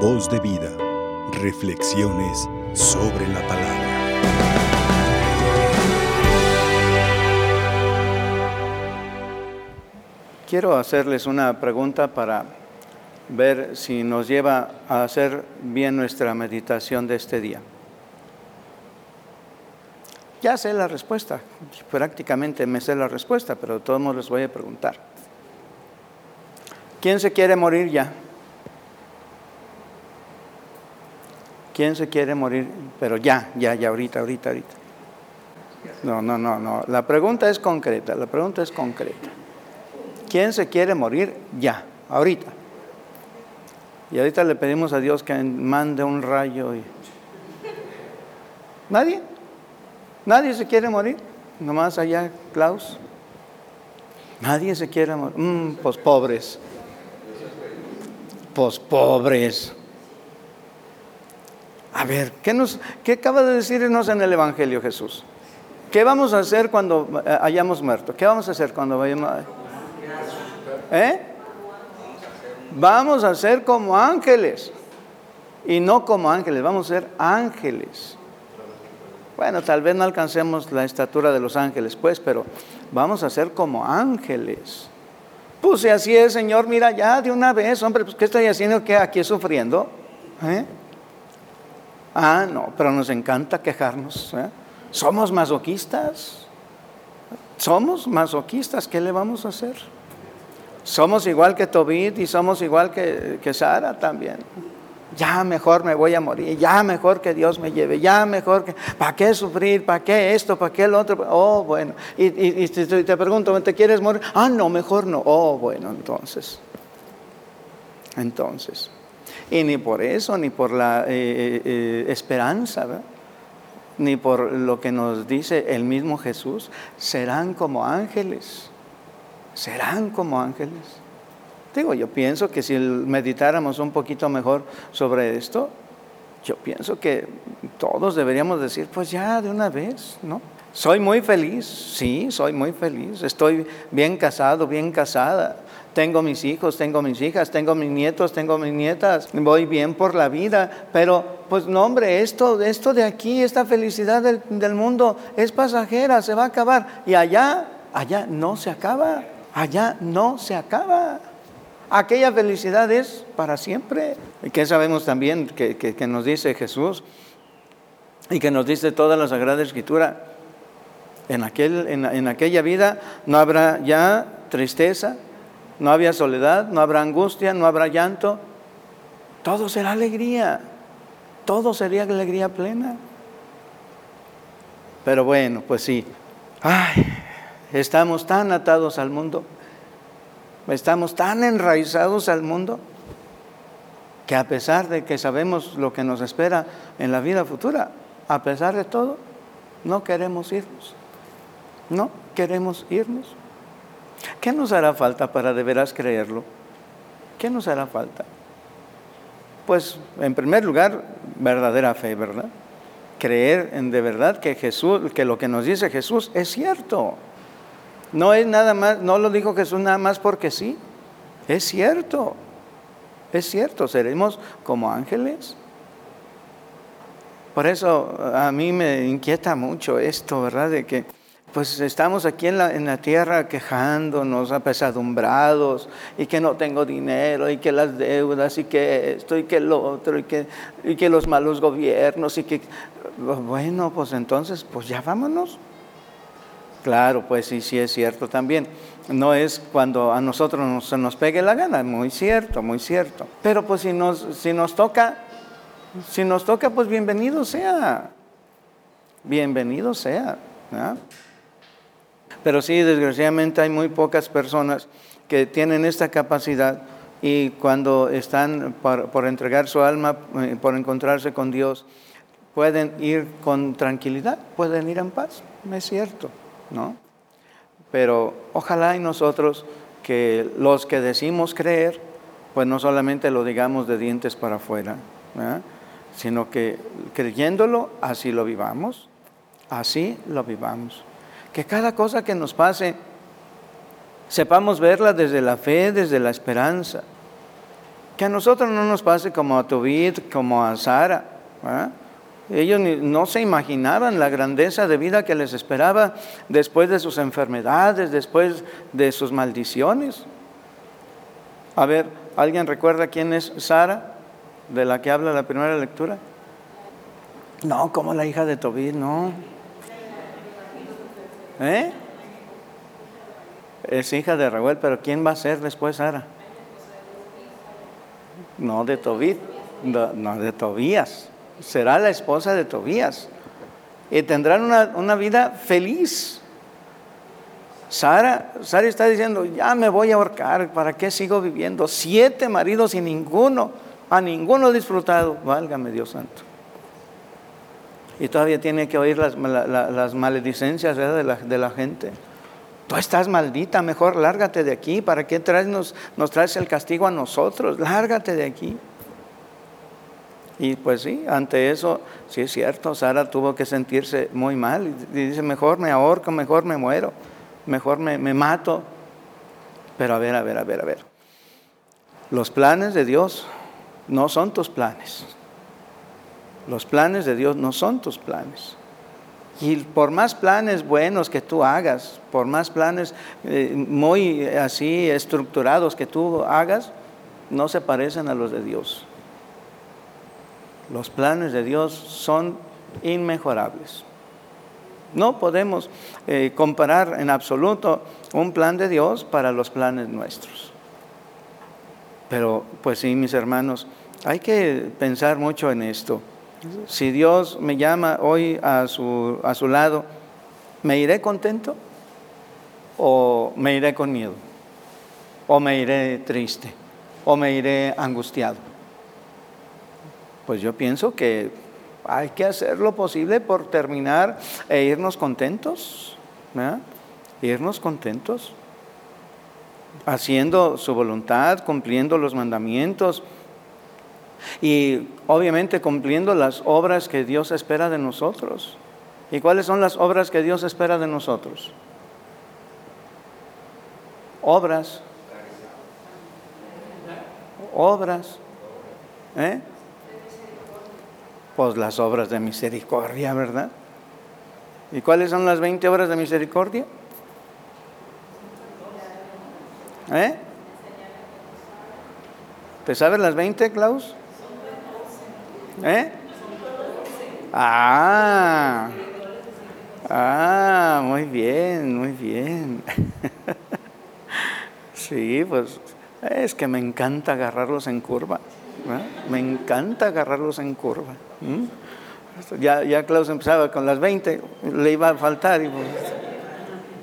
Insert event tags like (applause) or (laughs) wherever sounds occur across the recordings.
Voz de vida. Reflexiones sobre la palabra. Quiero hacerles una pregunta para ver si nos lleva a hacer bien nuestra meditación de este día. Ya sé la respuesta, prácticamente me sé la respuesta, pero de todos modos les voy a preguntar. ¿Quién se quiere morir ya? ¿Quién se quiere morir? Pero ya, ya, ya, ahorita, ahorita, ahorita. No, no, no, no. La pregunta es concreta, la pregunta es concreta. ¿Quién se quiere morir ya, ahorita? Y ahorita le pedimos a Dios que mande un rayo. Y... ¿Nadie? ¿Nadie se quiere morir? Nomás allá, Klaus. Nadie se quiere morir. Mm, pues pobres. Pues pobres. A ver, ¿qué, nos, ¿qué acaba de decirnos en el Evangelio Jesús? ¿Qué vamos a hacer cuando eh, hayamos muerto? ¿Qué vamos a hacer cuando vayamos a... ¿Eh? Vamos a ser como ángeles. Y no como ángeles, vamos a ser ángeles. Bueno, tal vez no alcancemos la estatura de los ángeles, pues, pero vamos a ser como ángeles. Pues si así es, Señor, mira ya de una vez, hombre, pues ¿qué estoy haciendo ¿Qué aquí sufriendo? ¿Eh? Ah, no, pero nos encanta quejarnos. ¿eh? Somos masoquistas. Somos masoquistas, ¿qué le vamos a hacer? Somos igual que Tobit y somos igual que, Sara también. Ya mejor me voy a morir, ya mejor que Dios me lleve, ya mejor que... ¿Para qué sufrir? ¿Para qué esto? ¿Para qué lo otro? Oh, bueno. Y, te, pregunto, ¿te quieres morir? Ah, no, mejor no. Oh, bueno, entonces. Entonces. Y ni por eso, ni por la eh, eh, eh, esperanza, ni por lo que nos dice el mismo Jesús, serán como ángeles serán como ángeles. Digo, yo pienso que si meditáramos un poquito mejor sobre esto, yo pienso que todos deberíamos decir, pues ya de una vez, ¿no? Soy muy feliz, sí, soy muy feliz, estoy bien casado, bien casada, tengo mis hijos, tengo mis hijas, tengo mis nietos, tengo mis nietas, voy bien por la vida, pero pues no hombre, esto, esto de aquí, esta felicidad del, mundo es pasajera, se va a acabar y allá, allá no se acaba allá no se acaba. Aquella felicidad es para siempre. Que sabemos también que, nos dice Jesús y que nos dice toda la Sagrada Escritura. En, aquel, en, aquella vida no habrá ya tristeza, no había soledad, no habrá angustia, no habrá llanto. Todo será alegría. Todo sería alegría plena. Pero bueno, pues sí. Ay, Estamos tan atados al mundo, estamos tan enraizados al mundo, que a pesar de que sabemos lo que nos espera en la vida futura, a pesar de todo, no queremos irnos. No queremos irnos. ¿Qué nos hará falta para de veras creerlo? ¿Qué nos hará falta? Pues, en primer lugar, verdadera fe, ¿verdad? Creer en de verdad que Jesús, que lo que nos dice Jesús es cierto. No es nada más, no lo dijo Jesús nada más porque sí. Es cierto, es cierto, seremos como ángeles. Por eso a mí me inquieta mucho esto, ¿verdad? De que pues estamos aquí en la, en la, tierra quejándonos, apesadumbrados, y que no tengo dinero, y que las deudas, y que esto, y que lo otro, y que, y que los malos gobiernos, y que, bueno, pues entonces, pues ya vámonos. Claro, pues sí, sí es cierto también. No es cuando a nosotros se nos pegue la gana, muy cierto, muy cierto. Pero pues si nos, si nos toca, si nos toca, pues bienvenido sea. Bienvenido sea. Pero sí, desgraciadamente hay muy pocas personas que tienen esta capacidad y cuando están por, entregar su alma, eh, por encontrarse con Dios, pueden ir con tranquilidad, pueden ir en paz, es cierto. ¿no? Pero ojalá y nosotros que los que decimos creer, pues no solamente lo digamos de dientes para afuera, sino que creyéndolo, así lo vivamos, así lo vivamos. Que cada cosa que nos pase, sepamos verla desde la fe, desde la esperanza. Que a nosotros no nos pase como a Tobit, como a Sara. Ellos no se imaginaban la grandeza de vida que les esperaba después de sus enfermedades, después de sus maldiciones. A ver, ¿alguien recuerda quién es Sara, de la que habla la primera lectura? No, como la hija de Tobit, no. ¿Eh? Es hija de Raúl, pero ¿quién va a ser después Sara? No de Tobit, no, de Tobías. Será la esposa de Tobías. Y tendrán una, una vida feliz. Sara, Sara está diciendo, ya me voy a ahorcar, ¿para qué sigo viviendo? Siete maridos y ninguno, a ninguno disfrutado, válgame Dios santo. Y todavía tiene que oír las, maledicencias de la, gente. Tú estás maldita, mejor lárgate de aquí. ¿Para qué traes, nos, nos traes el castigo a nosotros? Lárgate de aquí. Y pues sí, ante eso, sí es cierto, Sara tuvo que sentirse muy mal. Y dice, mejor me ahorco, mejor me muero, mejor me, me mato. Pero a ver, a ver, a ver, a ver. Los planes de Dios no son tus planes. Los planes de Dios no son tus planes. Y por más planes buenos que tú hagas, por más planes eh, muy así estructurados que tú hagas, no se parecen a los de Dios. Los planes de Dios son inmejorables. No podemos eh, comparar en absoluto un plan de Dios para los planes nuestros. Pero pues sí, mis hermanos, hay que pensar mucho en esto. Si Dios me llama hoy a su, a su lado, ¿me iré contento o me iré con miedo? ¿O me iré triste? ¿O me iré angustiado? Pues yo pienso que hay que hacer lo posible por terminar e irnos contentos, irnos contentos, haciendo su voluntad, cumpliendo los mandamientos y obviamente cumpliendo las obras que Dios espera de nosotros. ¿Y cuáles son las obras que Dios espera de nosotros? Obras. Obras. ¿Eh? Pues las obras de misericordia, ¿verdad? ¿Y cuáles son las 20 obras de misericordia? ¿Eh? ¿Te sabes las 20, Klaus? ¿Eh? Ah, ah, muy bien, muy bien. (laughs) sí, pues es que me encanta agarrarlos en curva. Me encanta agarrarlos en curva. Ya, ya Klaus empezaba con las 20, le iba a faltar y pues,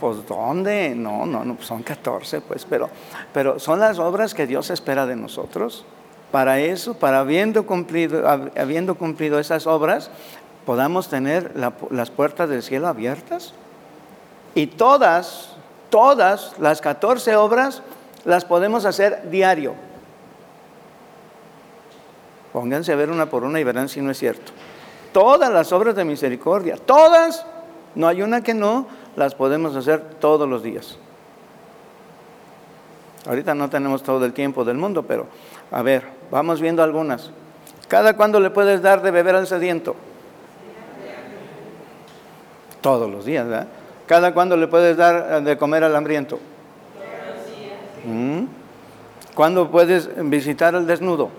pues ¿dónde? No, no, no, son 14, pues, pero, pero son las obras que Dios espera de nosotros. Para eso, para habiendo cumplido, habiendo cumplido esas obras, podamos tener las puertas del cielo abiertas. Y todas, todas las 14 obras las podemos hacer diario. Pónganse a ver una por una y verán si no es cierto. Todas las obras de misericordia, todas, no hay una que no, las podemos hacer todos los días. Ahorita no tenemos todo el tiempo del mundo, pero a ver, vamos viendo algunas. ¿Cada cuándo le puedes dar de beber al sediento? Todos los días, ¿verdad? ¿Cada cuándo le puedes dar de comer al hambriento? ¿Mm? ¿Cuándo puedes visitar al desnudo?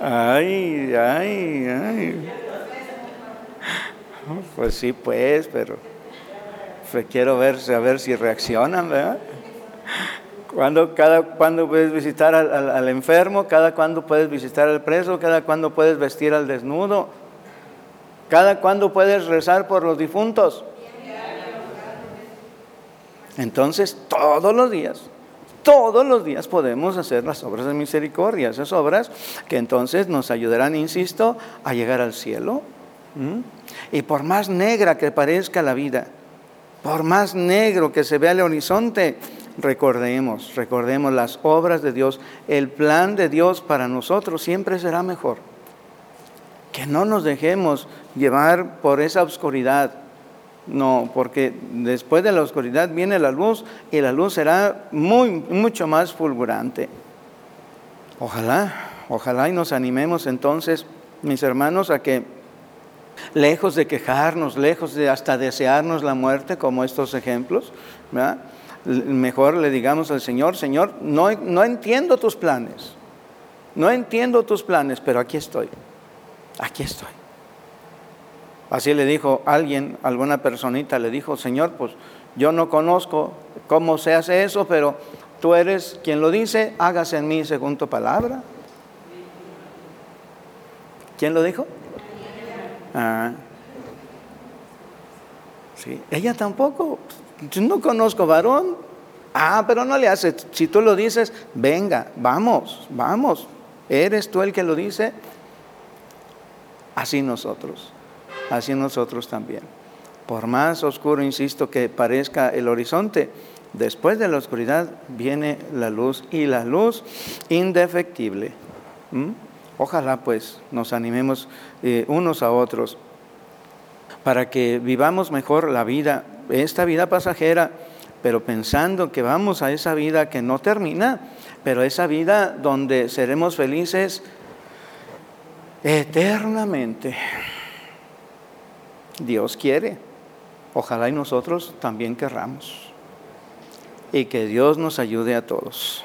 Ay, ay, ay. Pues sí, pues, pero quiero ver, a ver si reaccionan, ¿verdad? Cuando, cada cuando puedes visitar al, enfermo, cada cuando puedes visitar al preso, cada cuando puedes vestir al desnudo, cada cuando puedes rezar por los difuntos. Entonces, todos los días, todos los días podemos hacer las obras de misericordia, esas obras que entonces nos ayudarán, insisto, a llegar al cielo. Y por más negra que parezca la vida, por más negro que se vea el horizonte, recordemos, recordemos las obras de Dios, el plan de Dios para nosotros siempre será mejor. Que no nos dejemos llevar por esa oscuridad. No, porque después de la oscuridad viene la luz y la luz será muy, mucho más fulgurante. Ojalá, ojalá y nos animemos entonces, mis hermanos, a que lejos de quejarnos, lejos de hasta desearnos la muerte, como estos ejemplos, mejor le digamos al Señor, Señor, no, no entiendo tus planes, no entiendo tus planes, pero aquí estoy, aquí estoy. Así le dijo alguien, alguna personita le dijo, Señor, pues yo no conozco cómo se hace eso, pero tú eres quien lo dice, hágase en mí según tu palabra. ¿Quién lo dijo? Ah. Sí, ella tampoco. No conozco varón. Ah, pero no le hace. Si tú lo dices, venga, vamos, vamos. ¿Eres tú el que lo dice? Así nosotros así nosotros también. Por más oscuro, insisto, que parezca el horizonte, después de la oscuridad viene la luz y la luz indefectible. Ojalá pues nos animemos eh, unos a otros para que vivamos mejor la vida, esta vida pasajera, pero pensando que vamos a esa vida que no termina, pero esa vida donde seremos felices eternamente. Dios quiere. Ojalá y nosotros también querramos. Y que Dios nos ayude a todos.